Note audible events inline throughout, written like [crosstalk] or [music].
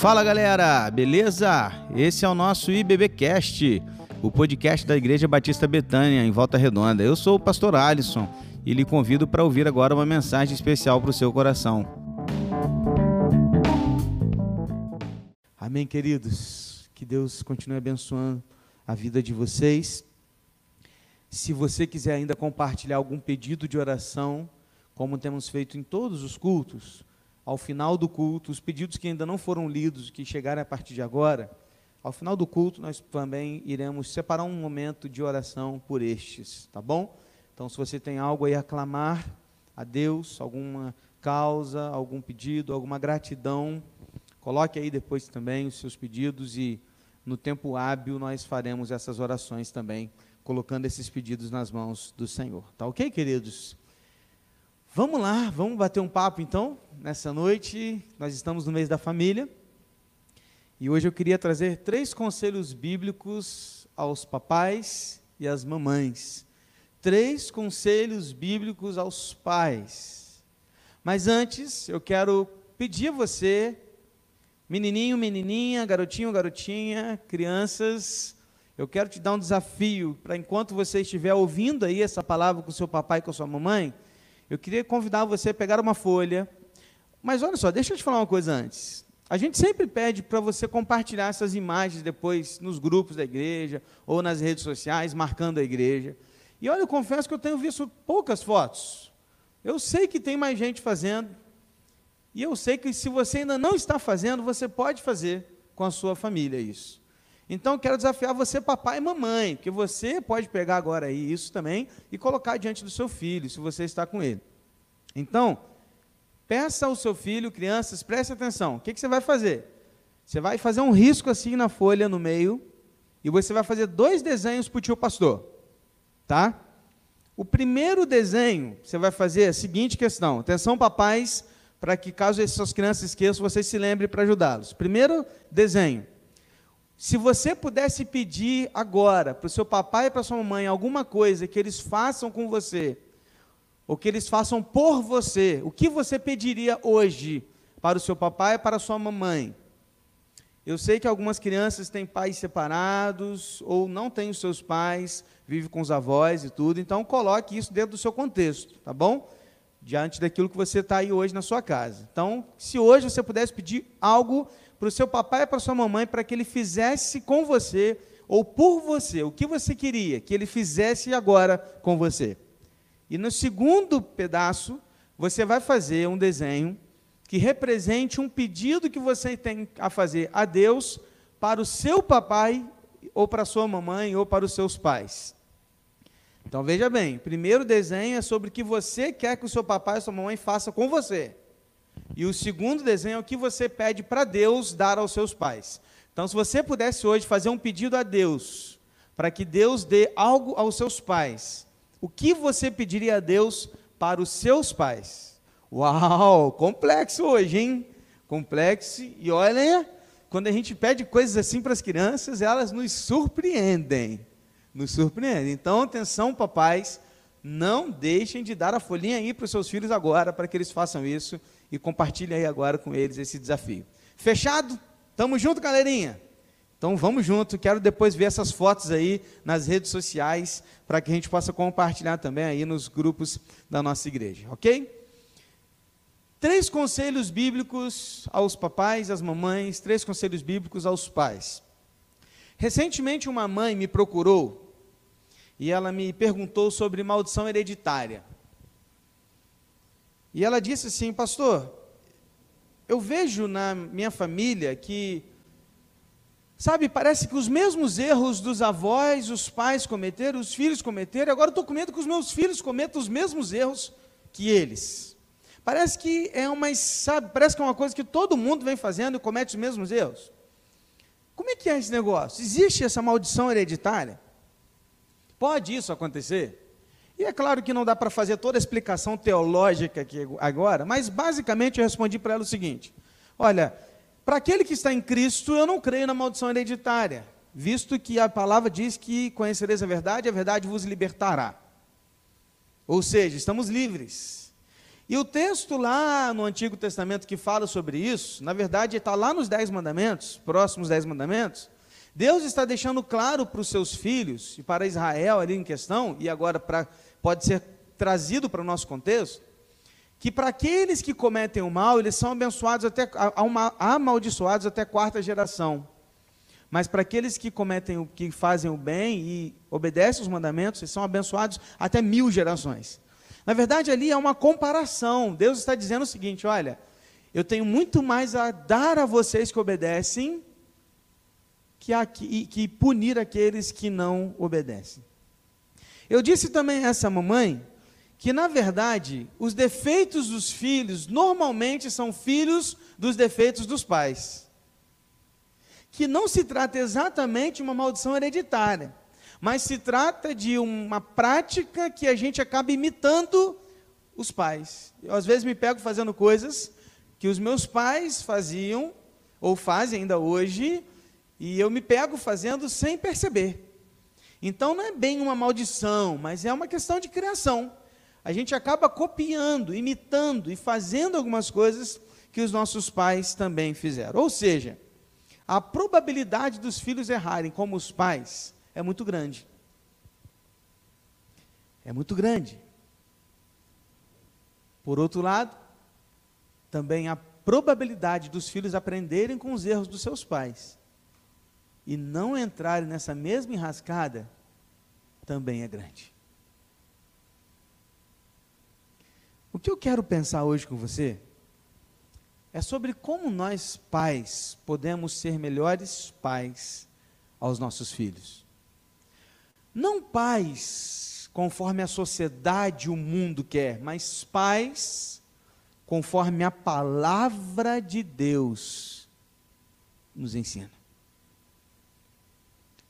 Fala galera, beleza? Esse é o nosso IBBcast, o podcast da Igreja Batista Betânia, em Volta Redonda. Eu sou o pastor Alisson e lhe convido para ouvir agora uma mensagem especial para o seu coração. Amém, queridos. Que Deus continue abençoando a vida de vocês. Se você quiser ainda compartilhar algum pedido de oração, como temos feito em todos os cultos, ao final do culto, os pedidos que ainda não foram lidos, que chegarem a partir de agora, ao final do culto nós também iremos separar um momento de oração por estes, tá bom? Então, se você tem algo aí a clamar a Deus, alguma causa, algum pedido, alguma gratidão, coloque aí depois também os seus pedidos e no tempo hábil nós faremos essas orações também, colocando esses pedidos nas mãos do Senhor. Tá ok, queridos? Vamos lá, vamos bater um papo então, nessa noite. Nós estamos no mês da família. E hoje eu queria trazer três conselhos bíblicos aos papais e às mamães. Três conselhos bíblicos aos pais. Mas antes, eu quero pedir a você, menininho, menininha, garotinho, garotinha, crianças, eu quero te dar um desafio para enquanto você estiver ouvindo aí essa palavra com seu papai e com sua mamãe, eu queria convidar você a pegar uma folha. Mas olha só, deixa eu te falar uma coisa antes. A gente sempre pede para você compartilhar essas imagens depois nos grupos da igreja ou nas redes sociais, marcando a igreja. E olha, eu confesso que eu tenho visto poucas fotos. Eu sei que tem mais gente fazendo. E eu sei que se você ainda não está fazendo, você pode fazer com a sua família isso. Então, quero desafiar você, papai e mamãe, que você pode pegar agora aí isso também e colocar diante do seu filho, se você está com ele. Então, peça ao seu filho, crianças, preste atenção. O que, que você vai fazer? Você vai fazer um risco assim na folha no meio e você vai fazer dois desenhos para o tio pastor, tá? O primeiro desenho, você vai fazer a seguinte questão. Atenção, papais, para que caso essas crianças esqueçam, vocês se lembrem para ajudá-los. Primeiro desenho. Se você pudesse pedir agora para o seu papai e para sua mamãe alguma coisa que eles façam com você, ou que eles façam por você, o que você pediria hoje para o seu papai e para a sua mamãe? Eu sei que algumas crianças têm pais separados ou não têm os seus pais, vivem com os avós e tudo, então coloque isso dentro do seu contexto, tá bom? Diante daquilo que você está aí hoje na sua casa. Então, se hoje você pudesse pedir algo para o seu papai e para sua mamãe para que ele fizesse com você ou por você o que você queria que ele fizesse agora com você. E no segundo pedaço, você vai fazer um desenho que represente um pedido que você tem a fazer a Deus para o seu papai ou para a sua mamãe ou para os seus pais. Então veja bem, o primeiro desenho é sobre o que você quer que o seu papai e sua mamãe façam com você. E o segundo desenho é o que você pede para Deus dar aos seus pais. Então, se você pudesse hoje fazer um pedido a Deus, para que Deus dê algo aos seus pais, o que você pediria a Deus para os seus pais? Uau, complexo hoje, hein? Complexo. E olha, quando a gente pede coisas assim para as crianças, elas nos surpreendem. Nos surpreendem. Então, atenção, papais, não deixem de dar a folhinha aí para os seus filhos agora, para que eles façam isso e compartilhe aí agora com eles esse desafio. Fechado? Tamo junto, galerinha? Então vamos junto, quero depois ver essas fotos aí nas redes sociais, para que a gente possa compartilhar também aí nos grupos da nossa igreja, ok? Três conselhos bíblicos aos papais, às mamães, três conselhos bíblicos aos pais. Recentemente uma mãe me procurou e ela me perguntou sobre maldição hereditária. E ela disse assim, pastor, eu vejo na minha família que, sabe, parece que os mesmos erros dos avós, os pais cometeram, os filhos cometeram, agora estou com medo que os meus filhos cometam os mesmos erros que eles. Parece que é uma, sabe, parece que é uma coisa que todo mundo vem fazendo e comete os mesmos erros. Como é que é esse negócio? Existe essa maldição hereditária? Pode isso acontecer? E é claro que não dá para fazer toda a explicação teológica aqui agora, mas basicamente eu respondi para ela o seguinte: olha, para aquele que está em Cristo, eu não creio na maldição hereditária, visto que a palavra diz que conhecereis a verdade, a verdade vos libertará. Ou seja, estamos livres. E o texto lá no Antigo Testamento que fala sobre isso, na verdade está lá nos Dez Mandamentos, próximos Dez Mandamentos. Deus está deixando claro para os seus filhos e para Israel ali em questão, e agora pra, pode ser trazido para o nosso contexto, que para aqueles que cometem o mal, eles são abençoados até amaldiçoados até quarta geração. Mas para aqueles que cometem o que fazem o bem e obedecem os mandamentos, eles são abençoados até mil gerações. Na verdade, ali é uma comparação. Deus está dizendo o seguinte: olha, eu tenho muito mais a dar a vocês que obedecem que, a, que, que punir aqueles que não obedecem. Eu disse também a essa mamãe que, na verdade, os defeitos dos filhos normalmente são filhos dos defeitos dos pais. Que não se trata exatamente de uma maldição hereditária, mas se trata de uma prática que a gente acaba imitando os pais. Eu, às vezes, me pego fazendo coisas que os meus pais faziam, ou fazem ainda hoje, e eu me pego fazendo sem perceber. Então, não é bem uma maldição, mas é uma questão de criação a gente acaba copiando, imitando e fazendo algumas coisas que os nossos pais também fizeram. Ou seja, a probabilidade dos filhos errarem como os pais é muito grande. É muito grande. Por outro lado, também a probabilidade dos filhos aprenderem com os erros dos seus pais e não entrarem nessa mesma enrascada também é grande. O que eu quero pensar hoje com você é sobre como nós, pais, podemos ser melhores pais aos nossos filhos. Não pais conforme a sociedade e o mundo quer, mas pais conforme a palavra de Deus nos ensina.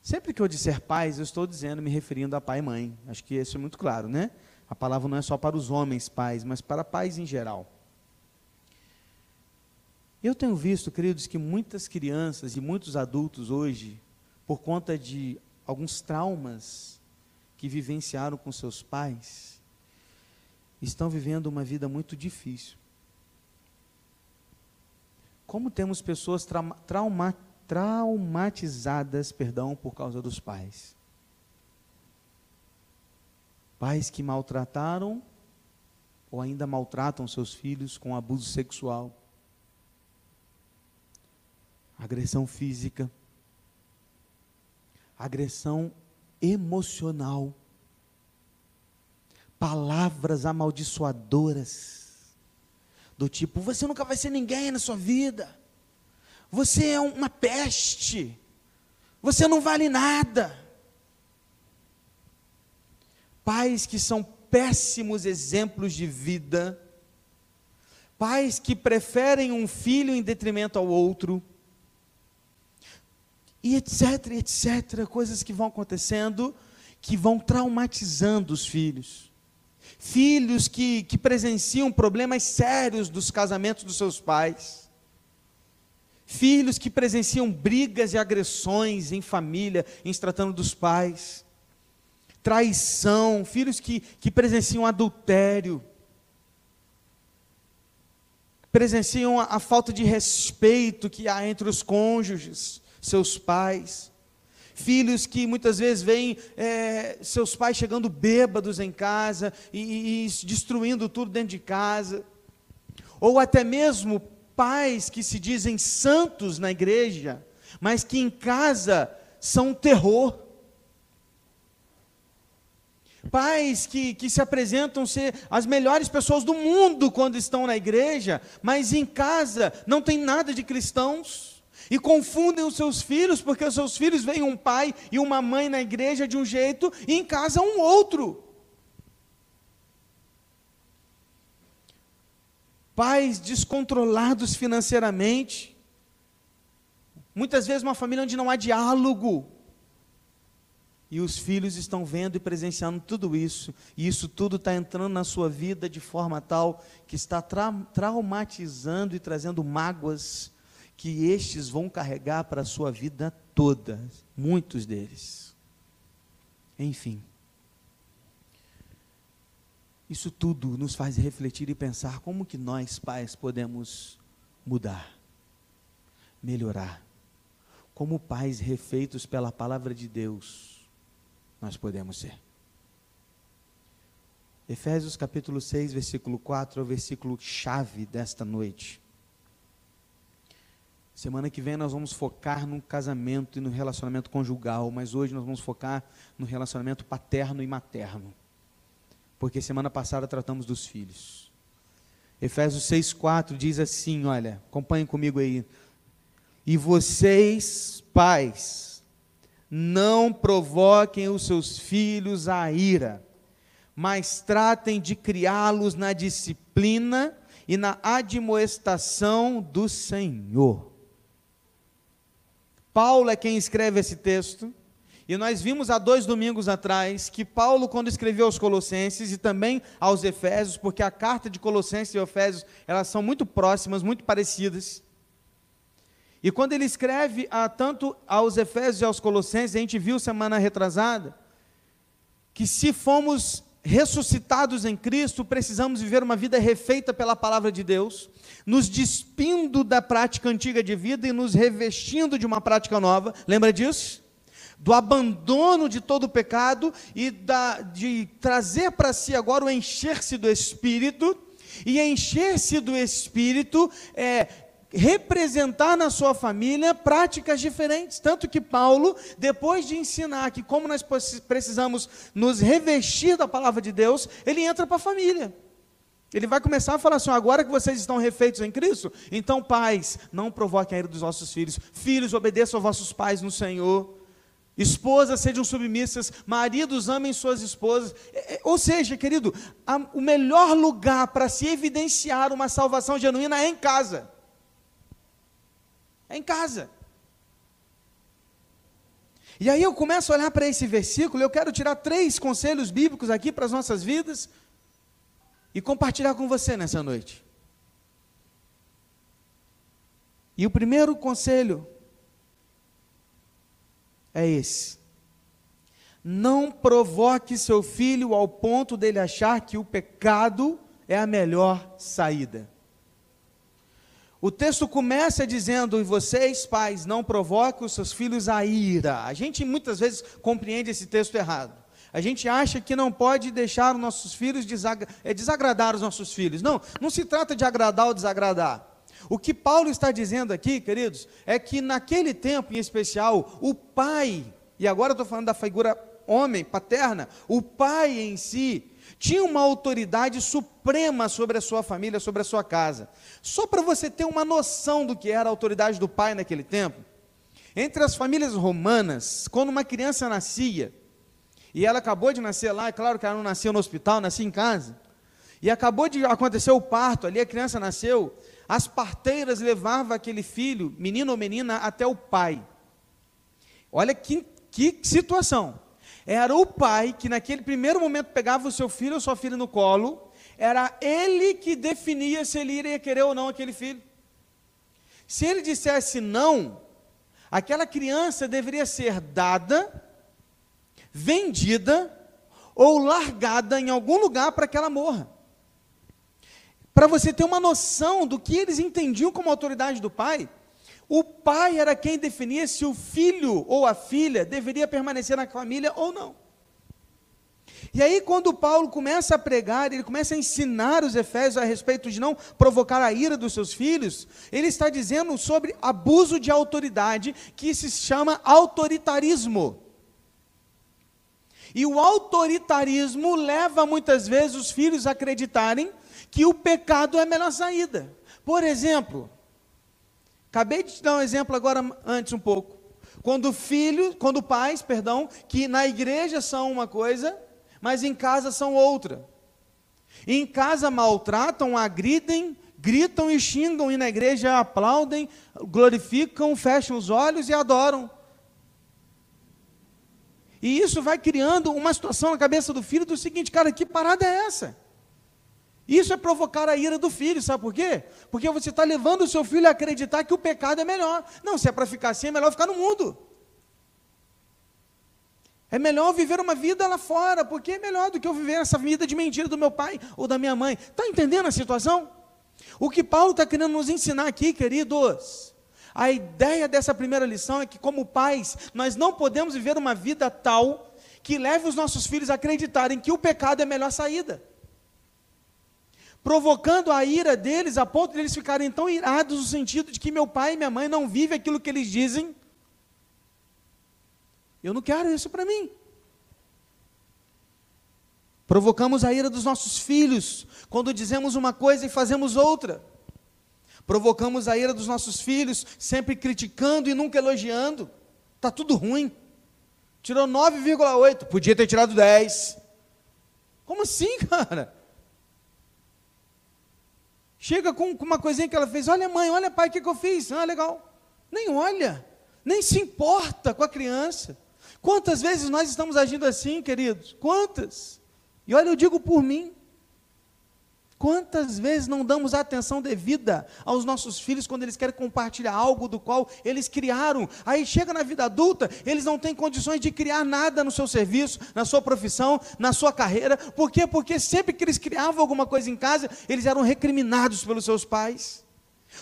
Sempre que eu disser pais, eu estou dizendo, me referindo a pai e mãe. Acho que isso é muito claro, né? A palavra não é só para os homens pais, mas para pais em geral. Eu tenho visto, queridos, que muitas crianças e muitos adultos hoje, por conta de alguns traumas que vivenciaram com seus pais, estão vivendo uma vida muito difícil. Como temos pessoas trauma, traumatizadas, perdão, por causa dos pais. Pais que maltrataram ou ainda maltratam seus filhos com abuso sexual, agressão física, agressão emocional, palavras amaldiçoadoras, do tipo: você nunca vai ser ninguém na sua vida, você é uma peste, você não vale nada pais que são péssimos exemplos de vida, pais que preferem um filho em detrimento ao outro, e etc, etc, coisas que vão acontecendo que vão traumatizando os filhos. Filhos que, que presenciam problemas sérios dos casamentos dos seus pais. Filhos que presenciam brigas e agressões em família, em se tratando dos pais. Traição, filhos que, que presenciam adultério, presenciam a, a falta de respeito que há entre os cônjuges, seus pais, filhos que muitas vezes veem é, seus pais chegando bêbados em casa e, e destruindo tudo dentro de casa, ou até mesmo pais que se dizem santos na igreja, mas que em casa são um terror. Pais que, que se apresentam ser as melhores pessoas do mundo quando estão na igreja, mas em casa não tem nada de cristãos. E confundem os seus filhos, porque os seus filhos veem um pai e uma mãe na igreja de um jeito e em casa um outro. Pais descontrolados financeiramente. Muitas vezes uma família onde não há diálogo e os filhos estão vendo e presenciando tudo isso, e isso tudo está entrando na sua vida de forma tal que está tra traumatizando e trazendo mágoas que estes vão carregar para a sua vida toda, muitos deles. Enfim. Isso tudo nos faz refletir e pensar como que nós, pais, podemos mudar, melhorar. Como pais refeitos pela palavra de Deus, nós podemos ser. Efésios capítulo 6, versículo 4 é o versículo chave desta noite. Semana que vem nós vamos focar no casamento e no relacionamento conjugal, mas hoje nós vamos focar no relacionamento paterno e materno. Porque semana passada tratamos dos filhos. Efésios 6,4 diz assim: olha, acompanhem comigo aí. E vocês, pais, não provoquem os seus filhos à ira mas tratem de criá-los na disciplina e na admoestação do Senhor. Paulo é quem escreve esse texto, e nós vimos há dois domingos atrás que Paulo, quando escreveu aos Colossenses e também aos Efésios, porque a carta de Colossenses e Efésios elas são muito próximas, muito parecidas. E quando ele escreve a, tanto aos Efésios e aos Colossenses, a gente viu semana retrasada, que se fomos ressuscitados em Cristo, precisamos viver uma vida refeita pela palavra de Deus, nos despindo da prática antiga de vida e nos revestindo de uma prática nova. Lembra disso? Do abandono de todo o pecado e da, de trazer para si agora o encher-se do Espírito. E encher-se do Espírito é representar na sua família práticas diferentes. Tanto que Paulo, depois de ensinar que como nós precisamos nos revestir da palavra de Deus, ele entra para a família. Ele vai começar a falar assim: agora que vocês estão refeitos em Cristo, então, pais, não provoquem a ira dos vossos filhos. Filhos, obedeçam aos vossos pais no Senhor. Esposas sejam submissas, maridos amem suas esposas. É, é, ou seja, querido, a, o melhor lugar para se evidenciar uma salvação genuína é em casa. É em casa. E aí eu começo a olhar para esse versículo, eu quero tirar três conselhos bíblicos aqui para as nossas vidas e compartilhar com você nessa noite. E o primeiro conselho é esse: não provoque seu filho ao ponto dele achar que o pecado é a melhor saída. O texto começa dizendo: E vocês, pais, não provoquem os seus filhos a ira. A gente muitas vezes compreende esse texto errado. A gente acha que não pode deixar os nossos filhos desagra é, desagradar os nossos filhos. Não, não se trata de agradar ou desagradar. O que Paulo está dizendo aqui, queridos, é que naquele tempo em especial, o pai, e agora estou falando da figura homem, paterna, o pai em si, tinha uma autoridade suprema sobre a sua família, sobre a sua casa. Só para você ter uma noção do que era a autoridade do pai naquele tempo, entre as famílias romanas, quando uma criança nascia, e ela acabou de nascer lá, é claro que ela não nasceu no hospital, nascia em casa, e acabou de acontecer o parto, ali a criança nasceu, as parteiras levavam aquele filho, menino ou menina, até o pai. Olha que, que situação. Era o pai que naquele primeiro momento pegava o seu filho ou sua filha no colo, era ele que definia se ele iria querer ou não aquele filho. Se ele dissesse não, aquela criança deveria ser dada, vendida ou largada em algum lugar para que ela morra. Para você ter uma noção do que eles entendiam como autoridade do pai, o pai era quem definia se o filho ou a filha deveria permanecer na família ou não. E aí, quando Paulo começa a pregar, ele começa a ensinar os Efésios a respeito de não provocar a ira dos seus filhos, ele está dizendo sobre abuso de autoridade, que se chama autoritarismo. E o autoritarismo leva muitas vezes os filhos a acreditarem que o pecado é a melhor saída. Por exemplo, Acabei de te dar um exemplo agora antes um pouco. Quando filhos, quando pais, perdão, que na igreja são uma coisa, mas em casa são outra. Em casa maltratam, agridem, gritam e xingam, e na igreja aplaudem, glorificam, fecham os olhos e adoram. E isso vai criando uma situação na cabeça do filho do seguinte, cara, que parada é essa? Isso é provocar a ira do filho, sabe por quê? Porque você está levando o seu filho a acreditar que o pecado é melhor. Não, se é para ficar assim, é melhor ficar no mundo. É melhor viver uma vida lá fora, porque é melhor do que eu viver essa vida de mentira do meu pai ou da minha mãe. Está entendendo a situação? O que Paulo está querendo nos ensinar aqui, queridos, a ideia dessa primeira lição é que, como pais, nós não podemos viver uma vida tal que leve os nossos filhos a acreditarem que o pecado é a melhor saída. Provocando a ira deles a ponto de eles ficarem tão irados no sentido de que meu pai e minha mãe não vivem aquilo que eles dizem eu não quero isso para mim. Provocamos a ira dos nossos filhos quando dizemos uma coisa e fazemos outra. Provocamos a ira dos nossos filhos sempre criticando e nunca elogiando. Está tudo ruim. Tirou 9,8, podia ter tirado 10. Como assim, [laughs] cara? Chega com, uma coisinha que ela fez, olha mãe, olha pai, o que, que eu fiz? Ah, legal. Nem olha, nem se importa com a criança. Quantas vezes nós estamos agindo assim, queridos? Quantas? E olha, eu digo por mim. Quantas vezes não damos atenção devida aos nossos filhos quando eles querem compartilhar algo do qual eles criaram? Aí chega na vida adulta, eles não têm condições de criar nada no seu serviço, na sua profissão, na sua carreira. Por quê? Porque sempre que eles criavam alguma coisa em casa, eles eram recriminados pelos seus pais.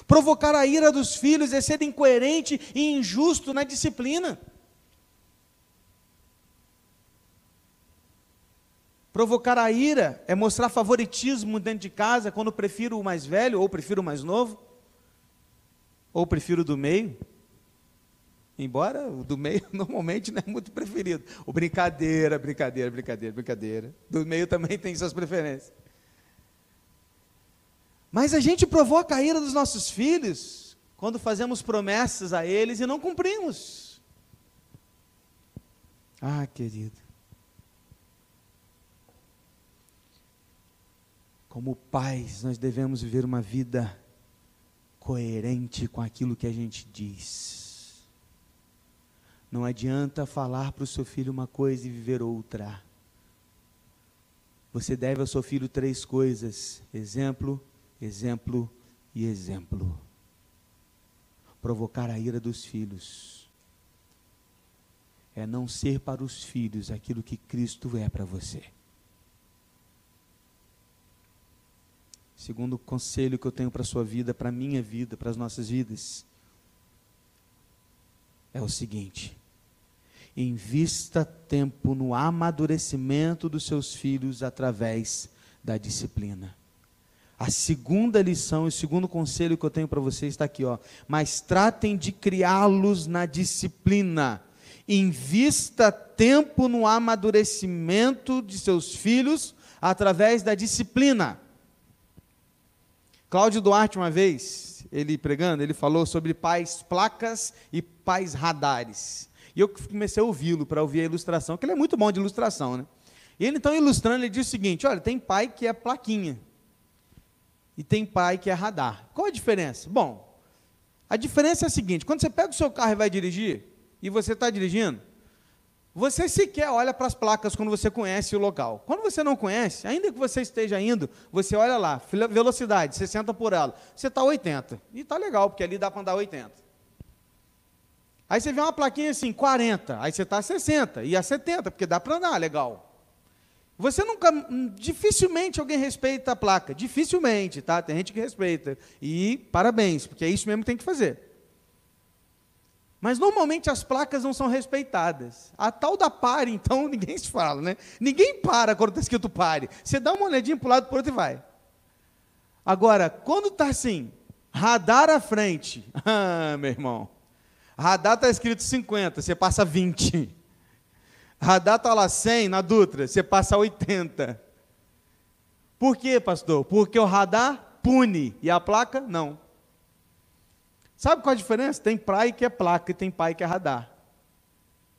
Provocar a ira dos filhos é ser incoerente e injusto na disciplina. Provocar a ira é mostrar favoritismo dentro de casa quando prefiro o mais velho, ou prefiro o mais novo, ou prefiro o do meio. Embora o do meio [laughs] normalmente não é muito preferido. O brincadeira, brincadeira, brincadeira, brincadeira. Do meio também tem suas preferências. Mas a gente provoca a ira dos nossos filhos quando fazemos promessas a eles e não cumprimos. Ah, querido. Como pais, nós devemos viver uma vida coerente com aquilo que a gente diz. Não adianta falar para o seu filho uma coisa e viver outra. Você deve ao seu filho três coisas: exemplo, exemplo e exemplo. Provocar a ira dos filhos é não ser para os filhos aquilo que Cristo é para você. Segundo conselho que eu tenho para a sua vida, para a minha vida, para as nossas vidas, é o seguinte: invista tempo no amadurecimento dos seus filhos através da disciplina. A segunda lição e o segundo conselho que eu tenho para vocês está aqui, ó. Mas tratem de criá-los na disciplina. Invista tempo no amadurecimento de seus filhos através da disciplina. Cláudio Duarte, uma vez, ele pregando, ele falou sobre pais placas e pais radares. E eu comecei a ouvi-lo para ouvir a ilustração, que ele é muito bom de ilustração, né? E ele então ilustrando, ele diz o seguinte: olha, tem pai que é plaquinha e tem pai que é radar. Qual a diferença? Bom, a diferença é a seguinte: quando você pega o seu carro e vai dirigir, e você está dirigindo, você sequer olha para as placas quando você conhece o local. Quando você não conhece, ainda que você esteja indo, você olha lá, velocidade, 60 por hora. Você está 80. E está legal, porque ali dá para andar 80. Aí você vê uma plaquinha assim, 40. Aí você está a 60. E a 70, porque dá para andar, legal. Você nunca, dificilmente alguém respeita a placa. Dificilmente, tá? Tem gente que respeita. E parabéns, porque é isso mesmo que tem que fazer. Mas normalmente as placas não são respeitadas. A tal da pare, então, [laughs] ninguém se fala, né? Ninguém para quando está escrito pare. Você dá uma olhadinha para o lado, para o outro e vai. Agora, quando está assim, radar à frente, [laughs] ah, meu irmão, radar está escrito 50, você passa 20. Radar está lá 100 na Dutra, você passa 80. Por quê, pastor? Porque o radar pune e a placa não. Sabe qual a diferença? Tem pai que é placa e tem pai que é radar.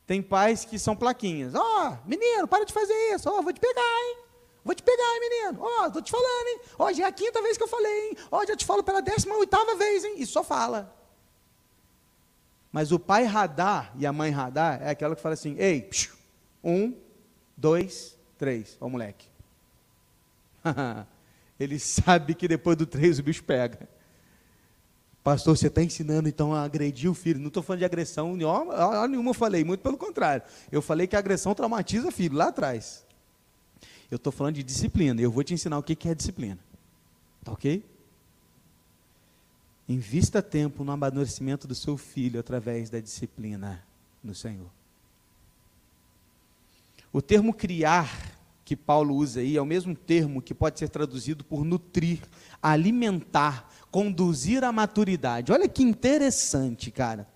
Tem pais que são plaquinhas. Ó, oh, menino, para de fazer isso. Ó, oh, vou te pegar, hein? Vou te pegar, hein, menino. Ó, oh, tô te falando, hein? Ó, já é a quinta vez que eu falei, hein? Ó, já te falo pela décima oitava vez, hein? E só fala. Mas o pai radar e a mãe radar é aquela que fala assim: ei, psiu, um, dois, três. Ó, moleque. [laughs] Ele sabe que depois do três o bicho pega. Pastor, você está ensinando então a agredir o filho. Não estou falando de agressão nenhuma, nenhuma falei, muito pelo contrário. Eu falei que a agressão traumatiza o filho lá atrás. Eu estou falando de disciplina. Eu vou te ensinar o que é disciplina. Tá ok? Invista tempo no amadurecimento do seu filho através da disciplina no Senhor. O termo criar que Paulo usa aí é o mesmo termo que pode ser traduzido por nutrir, alimentar, conduzir à maturidade. Olha que interessante, cara.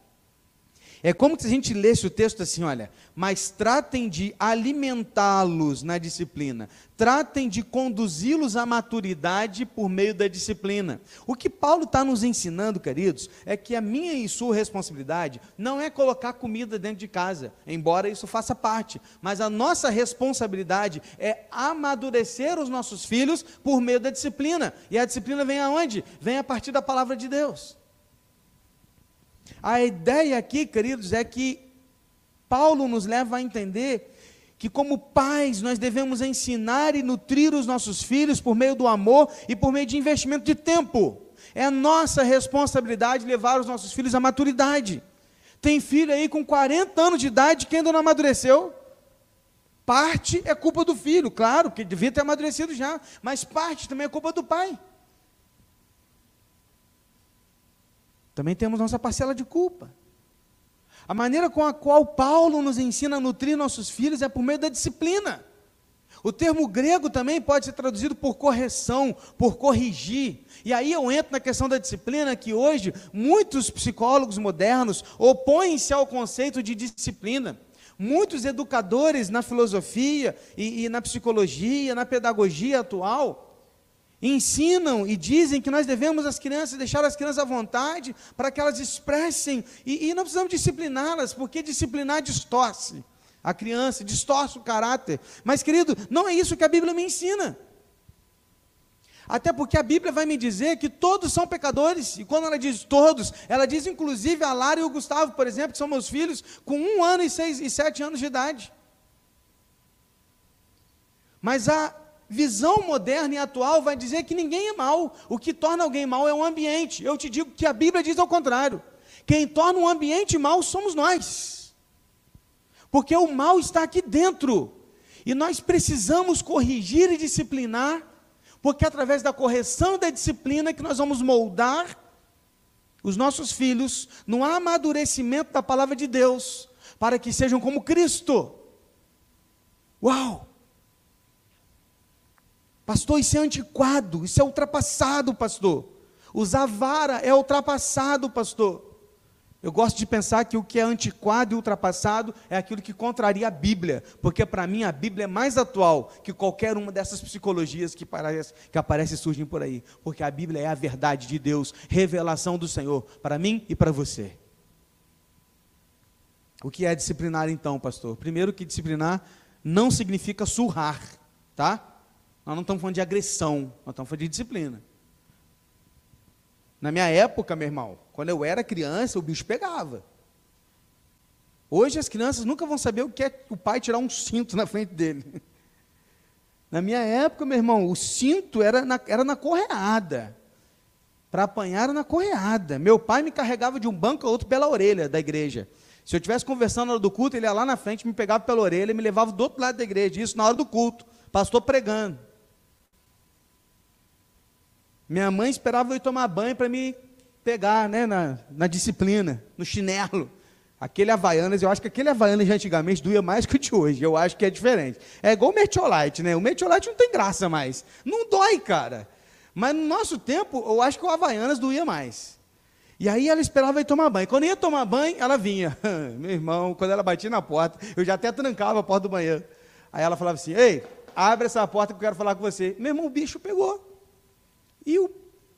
É como se a gente lesse o texto assim, olha, mas tratem de alimentá-los na disciplina, tratem de conduzi-los à maturidade por meio da disciplina. O que Paulo está nos ensinando, queridos, é que a minha e sua responsabilidade não é colocar comida dentro de casa, embora isso faça parte, mas a nossa responsabilidade é amadurecer os nossos filhos por meio da disciplina. E a disciplina vem aonde? Vem a partir da palavra de Deus. A ideia aqui, queridos, é que Paulo nos leva a entender que, como pais, nós devemos ensinar e nutrir os nossos filhos por meio do amor e por meio de investimento de tempo. É nossa responsabilidade levar os nossos filhos à maturidade. Tem filho aí com 40 anos de idade que ainda não amadureceu. Parte é culpa do filho, claro, que devia ter amadurecido já, mas parte também é culpa do pai. Também temos nossa parcela de culpa. A maneira com a qual Paulo nos ensina a nutrir nossos filhos é por meio da disciplina. O termo grego também pode ser traduzido por correção, por corrigir. E aí eu entro na questão da disciplina, que hoje muitos psicólogos modernos opõem-se ao conceito de disciplina. Muitos educadores na filosofia e, e na psicologia, na pedagogia atual, ensinam e dizem que nós devemos as crianças deixar as crianças à vontade para que elas expressem e, e não precisamos discipliná-las porque disciplinar distorce a criança, distorce o caráter. Mas querido, não é isso que a Bíblia me ensina. Até porque a Bíblia vai me dizer que todos são pecadores, e quando ela diz todos, ela diz inclusive a Lara e o Gustavo, por exemplo, que são meus filhos, com um ano e seis e sete anos de idade. Mas a visão moderna e atual vai dizer que ninguém é mal. O que torna alguém mal é o ambiente. Eu te digo que a Bíblia diz ao contrário. Quem torna um ambiente mal somos nós. Porque o mal está aqui dentro. E nós precisamos corrigir e disciplinar, porque é através da correção e da disciplina que nós vamos moldar os nossos filhos no amadurecimento da palavra de Deus, para que sejam como Cristo. Uau! Pastor, isso é antiquado, isso é ultrapassado, pastor. Usar vara é ultrapassado, pastor. Eu gosto de pensar que o que é antiquado e ultrapassado é aquilo que contraria a Bíblia, porque para mim a Bíblia é mais atual que qualquer uma dessas psicologias que, parece, que aparecem e surgem por aí, porque a Bíblia é a verdade de Deus, revelação do Senhor, para mim e para você. O que é disciplinar então, pastor? Primeiro que disciplinar não significa surrar, tá? Nós não estamos falando de agressão, nós estamos falando de disciplina. Na minha época, meu irmão, quando eu era criança, o bicho pegava. Hoje as crianças nunca vão saber o que é o pai tirar um cinto na frente dele. [laughs] Na minha época, meu irmão, o cinto era na, era na correada. Para apanhar era na correada. Meu pai me carregava de um banco a outro pela orelha da igreja. Se eu estivesse conversando na hora do culto, ele ia lá na frente, me pegava pela orelha e me levava do outro lado da igreja. Isso na hora do culto. Pastor pregando. Minha mãe esperava eu ir tomar banho para me pegar né, na, na disciplina, no chinelo. Aquele Havaianas, eu acho que aquele Havaianas de antigamente doía mais [laughs] que o de hoje. Eu acho que é diferente. É igual o Metiolite, né? O Metiolite não tem graça mais. Não dói, cara. Mas no nosso tempo, eu acho que o Havaianas doía mais. E aí ela esperava ir tomar banho. Quando ia tomar banho, ela vinha. [laughs] Meu irmão, quando ela batia na porta, eu já até trancava a porta do banheiro. Aí ela falava assim: Ei, abre essa porta que eu quero falar com você. Meu irmão, o bicho pegou. E o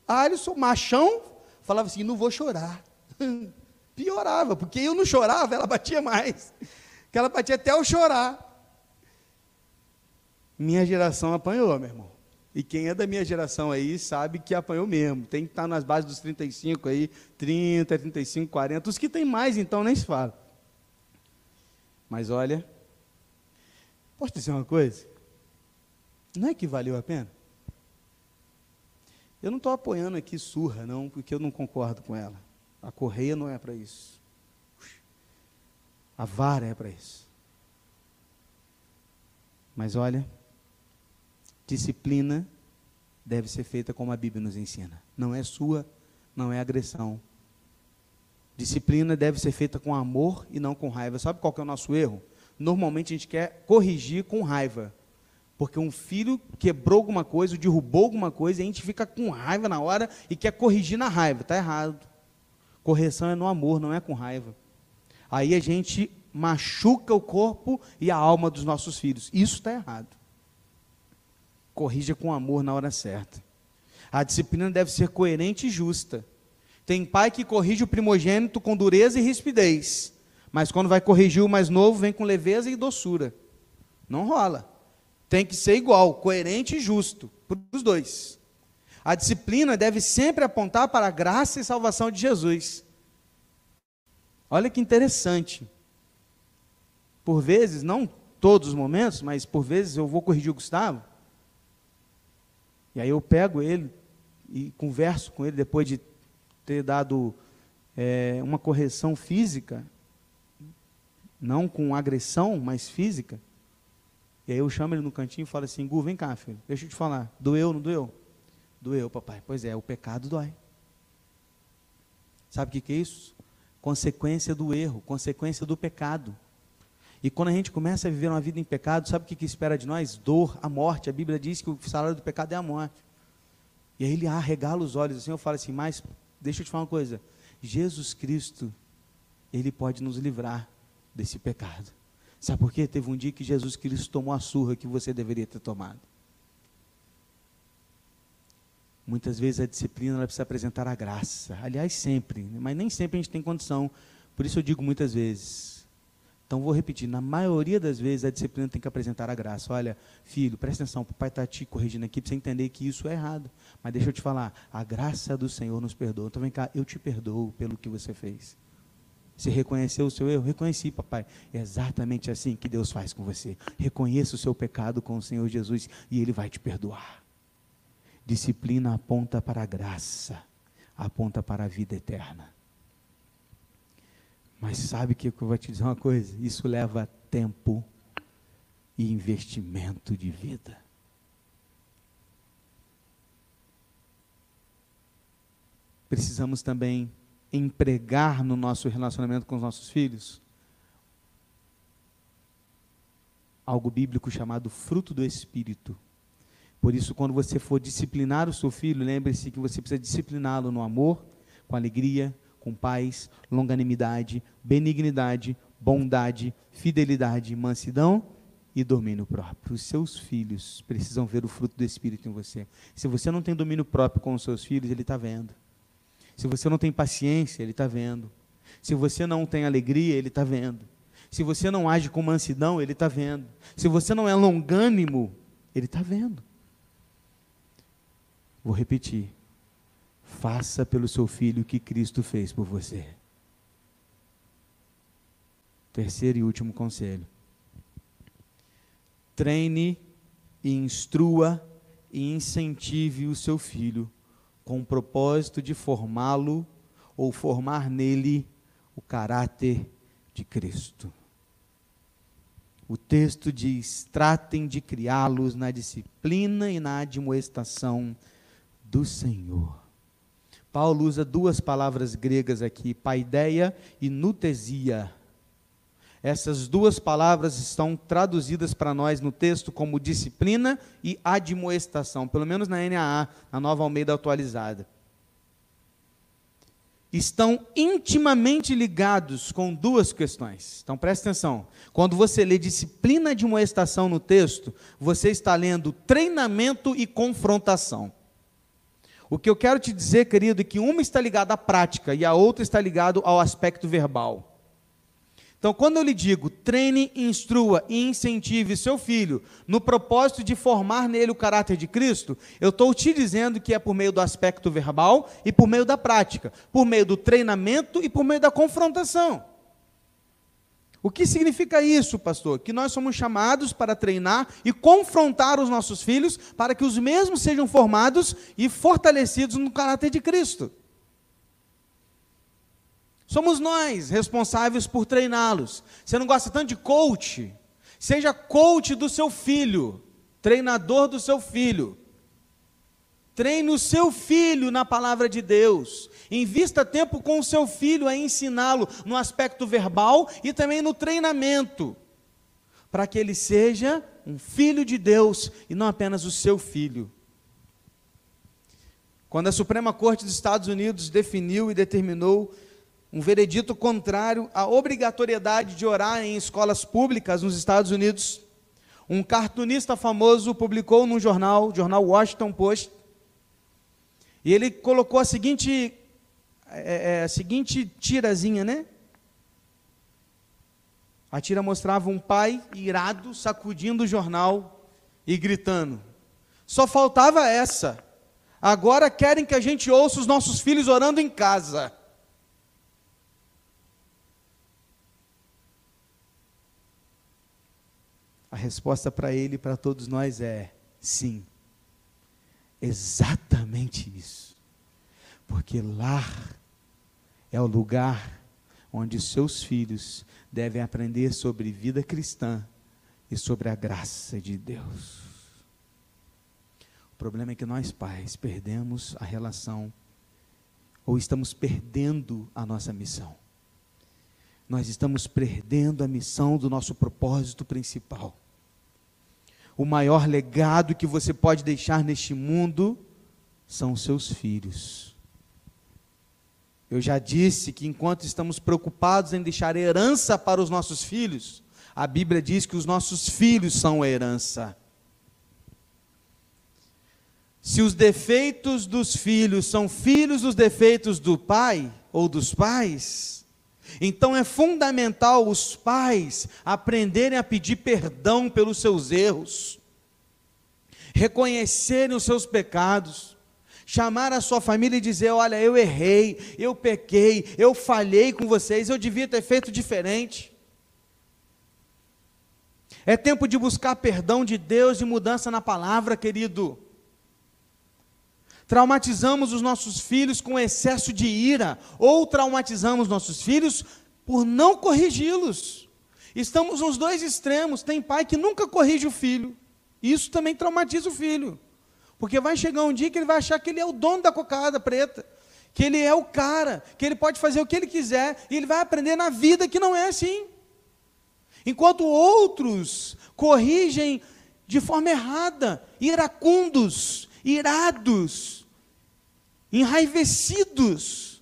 Alisson, machão, falava assim: não vou chorar. [laughs] Piorava, porque eu não chorava, ela batia mais. [laughs] Que ela batia até eu chorar. Minha geração apanhou, meu irmão. E quem é da minha geração aí sabe que apanhou mesmo. Tem que estar nas bases dos 35 aí, 30, 35, 40. Os que tem mais, então, nem se fala. Mas olha, posso dizer uma coisa? Não é que valeu a pena? Eu não estou apoiando aqui surra, não, porque eu não concordo com ela. A correia não é para isso. A vara é para isso. Mas olha, disciplina deve ser feita como a Bíblia nos ensina. Não é sua, não é agressão. Disciplina deve ser feita com amor e não com raiva. Sabe qual que é o nosso erro? Normalmente a gente quer corrigir com raiva. Porque um filho quebrou alguma coisa, derrubou alguma coisa, e a gente fica com raiva na hora e quer corrigir na raiva. Está errado. Correção é no amor, não é com raiva. Aí a gente machuca o corpo e a alma dos nossos filhos. Isso está errado. Corrija com amor na hora certa. A disciplina deve ser coerente e justa. Tem pai que corrige o primogênito com dureza e rispidez, mas quando vai corrigir o mais novo, vem com leveza e doçura. Não rola. Tem que ser igual, coerente e justo, para os dois. A disciplina deve sempre apontar para a graça e salvação de Jesus. Olha que interessante. Por vezes, não todos os momentos, mas por vezes eu vou corrigir o Gustavo. E aí eu pego ele e converso com ele depois de ter dado é, uma correção física, não com agressão, mas física. E aí eu chamo ele no cantinho e falo assim, Gu, vem cá, filho, deixa eu te falar, doeu, não doeu? Doeu, papai. Pois é, o pecado dói. Sabe o que, que é isso? Consequência do erro, consequência do pecado. E quando a gente começa a viver uma vida em pecado, sabe o que, que espera de nós? Dor, a morte. A Bíblia diz que o salário do pecado é a morte. E aí ele arregala os olhos assim, eu falo assim, mas deixa eu te falar uma coisa. Jesus Cristo, ele pode nos livrar desse pecado. Sabe por quê? Teve um dia que Jesus Cristo tomou a surra que você deveria ter tomado. Muitas vezes a disciplina precisa apresentar a graça. Aliás, sempre, né? mas nem sempre a gente tem condição. Por isso eu digo muitas vezes. Então vou repetir, na maioria das vezes a disciplina tem que apresentar a graça. Olha, filho, presta atenção, o papai está te corrigindo aqui para você entender que isso é errado. Mas deixa eu te falar, a graça do Senhor nos perdoa. Então vem cá, eu te perdoo pelo que você fez. Você reconheceu o seu erro? Reconheci, papai. É exatamente assim que Deus faz com você. Reconheça o seu pecado com o Senhor Jesus e Ele vai te perdoar. Disciplina aponta para a graça, aponta para a vida eterna. Mas sabe que eu vou te dizer uma coisa? Isso leva tempo e investimento de vida. Precisamos também empregar no nosso relacionamento com os nossos filhos algo bíblico chamado fruto do Espírito. Por isso, quando você for disciplinar o seu filho, lembre-se que você precisa discipliná-lo no amor, com alegria, com paz, longanimidade, benignidade, bondade, fidelidade, mansidão e domínio próprio. Os seus filhos precisam ver o fruto do Espírito em você. Se você não tem domínio próprio com os seus filhos, ele está vendo. Se você não tem paciência, ele está vendo. Se você não tem alegria, ele está vendo. Se você não age com mansidão, ele está vendo. Se você não é longânimo, ele está vendo. Vou repetir. Faça pelo seu filho o que Cristo fez por você. Terceiro e último conselho. Treine e instrua e incentive o seu filho com o propósito de formá-lo ou formar nele o caráter de Cristo. O texto diz: tratem de criá-los na disciplina e na admoestação do Senhor. Paulo usa duas palavras gregas aqui, paideia e nutesia. Essas duas palavras estão traduzidas para nós no texto como disciplina e admoestação, pelo menos na NAA, na Nova Almeida Atualizada. Estão intimamente ligados com duas questões. Então preste atenção. Quando você lê disciplina e admoestação no texto, você está lendo treinamento e confrontação. O que eu quero te dizer, querido, é que uma está ligada à prática e a outra está ligada ao aspecto verbal. Então, quando eu lhe digo treine, instrua e incentive seu filho no propósito de formar nele o caráter de Cristo, eu estou te dizendo que é por meio do aspecto verbal e por meio da prática, por meio do treinamento e por meio da confrontação. O que significa isso, pastor? Que nós somos chamados para treinar e confrontar os nossos filhos para que os mesmos sejam formados e fortalecidos no caráter de Cristo. Somos nós responsáveis por treiná-los. Você não gosta tanto de coach? Seja coach do seu filho, treinador do seu filho. Treine o seu filho na palavra de Deus. Invista tempo com o seu filho a ensiná-lo no aspecto verbal e também no treinamento, para que ele seja um filho de Deus e não apenas o seu filho. Quando a Suprema Corte dos Estados Unidos definiu e determinou um veredito contrário à obrigatoriedade de orar em escolas públicas nos Estados Unidos, um cartunista famoso publicou num jornal, jornal Washington Post, e ele colocou a seguinte, é, é, a seguinte tirazinha, né? A tira mostrava um pai irado sacudindo o jornal e gritando. Só faltava essa. Agora querem que a gente ouça os nossos filhos orando em casa. A resposta para ele e para todos nós é sim. Exatamente isso. Porque lar é o lugar onde seus filhos devem aprender sobre vida cristã e sobre a graça de Deus. O problema é que nós pais perdemos a relação ou estamos perdendo a nossa missão. Nós estamos perdendo a missão do nosso propósito principal o maior legado que você pode deixar neste mundo são os seus filhos. Eu já disse que enquanto estamos preocupados em deixar herança para os nossos filhos, a Bíblia diz que os nossos filhos são herança. Se os defeitos dos filhos são filhos dos defeitos do pai ou dos pais, então é fundamental os pais aprenderem a pedir perdão pelos seus erros, reconhecerem os seus pecados, chamar a sua família e dizer: Olha, eu errei, eu pequei, eu falhei com vocês, eu devia ter feito diferente. É tempo de buscar perdão de Deus e mudança na palavra, querido. Traumatizamos os nossos filhos com excesso de ira, ou traumatizamos nossos filhos por não corrigi-los. Estamos nos dois extremos. Tem pai que nunca corrige o filho. Isso também traumatiza o filho. Porque vai chegar um dia que ele vai achar que ele é o dono da cocada preta, que ele é o cara, que ele pode fazer o que ele quiser, e ele vai aprender na vida que não é assim. Enquanto outros corrigem de forma errada, iracundos, irados, enraivecidos,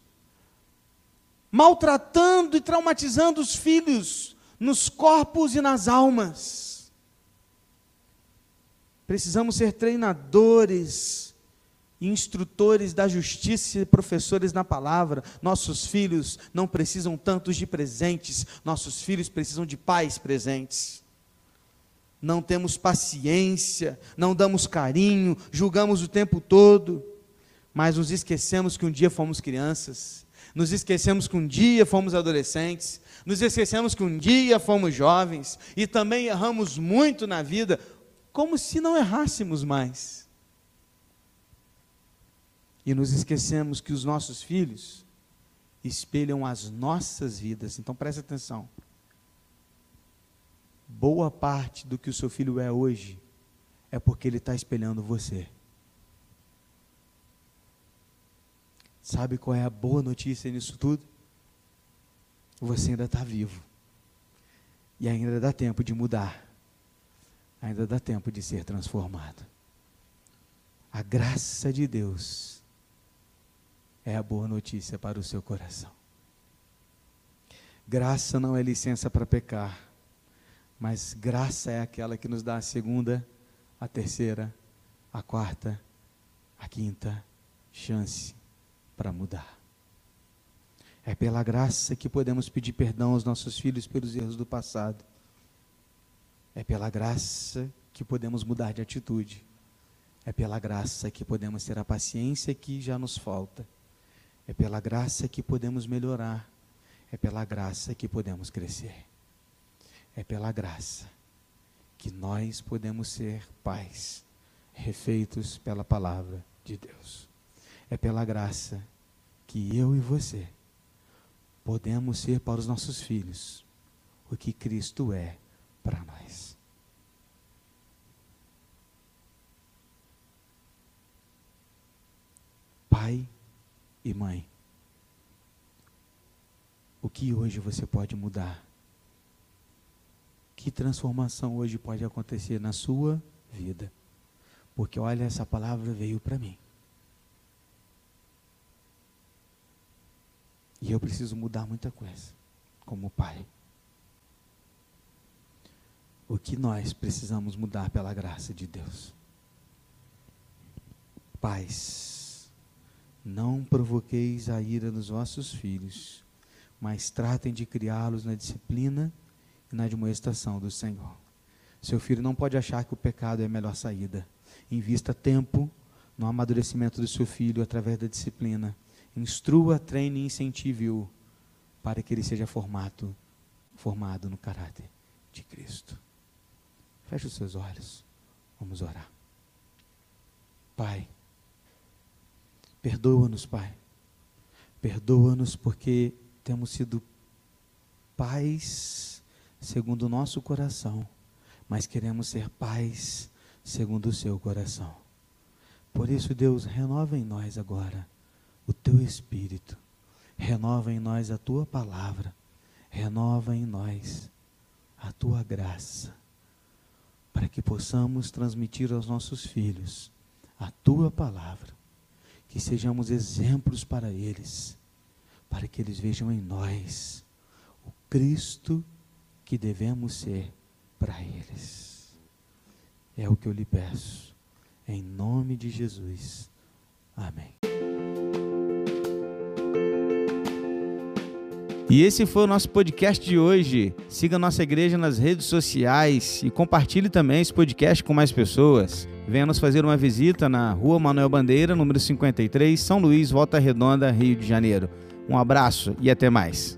maltratando e traumatizando os filhos nos corpos e nas almas. Precisamos ser treinadores, instrutores da justiça e professores na palavra. Nossos filhos não precisam tantos de presentes, nossos filhos precisam de pais presentes. Não temos paciência, não damos carinho, julgamos o tempo todo mas nos esquecemos que um dia fomos crianças, nos esquecemos que um dia fomos adolescentes, nos esquecemos que um dia fomos jovens e também erramos muito na vida, como se não errássemos mais. E nos esquecemos que os nossos filhos espelham as nossas vidas. Então preste atenção. Boa parte do que o seu filho é hoje é porque ele está espelhando você. Sabe qual é a boa notícia nisso tudo? Você ainda está vivo. E ainda dá tempo de mudar. Ainda dá tempo de ser transformado. A graça de Deus é a boa notícia para o seu coração. Graça não é licença para pecar, mas graça é aquela que nos dá a segunda, a terceira, a quarta, a quinta chance para mudar. É pela graça que podemos pedir perdão aos nossos filhos pelos erros do passado. É pela graça que podemos mudar de atitude. É pela graça que podemos ter a paciência que já nos falta. É pela graça que podemos melhorar. É pela graça que podemos crescer. É pela graça que nós podemos ser pais, refeitos pela palavra de Deus. É pela graça que eu e você podemos ser para os nossos filhos o que Cristo é para nós. Pai e mãe, o que hoje você pode mudar? Que transformação hoje pode acontecer na sua vida? Porque olha, essa palavra veio para mim. E eu preciso mudar muita coisa, como pai. O que nós precisamos mudar pela graça de Deus? Pais, não provoqueis a ira dos vossos filhos, mas tratem de criá-los na disciplina e na admoestação do Senhor. Seu filho não pode achar que o pecado é a melhor saída. Invista tempo no amadurecimento do seu filho através da disciplina. Instrua, treine e incentive-o para que ele seja formado, formado no caráter de Cristo. Feche os seus olhos. Vamos orar. Pai, perdoa-nos, Pai. Perdoa-nos porque temos sido pais segundo o nosso coração, mas queremos ser pais segundo o seu coração. Por isso, Deus, renova em nós agora o teu espírito, renova em nós a tua palavra, renova em nós a tua graça, para que possamos transmitir aos nossos filhos a tua palavra, que sejamos exemplos para eles, para que eles vejam em nós o Cristo que devemos ser para eles. É o que eu lhe peço, em nome de Jesus. Amém. E esse foi o nosso podcast de hoje. Siga nossa igreja nas redes sociais e compartilhe também esse podcast com mais pessoas. Venha nos fazer uma visita na Rua Manuel Bandeira, número 53, São Luís, Volta Redonda, Rio de Janeiro. Um abraço e até mais.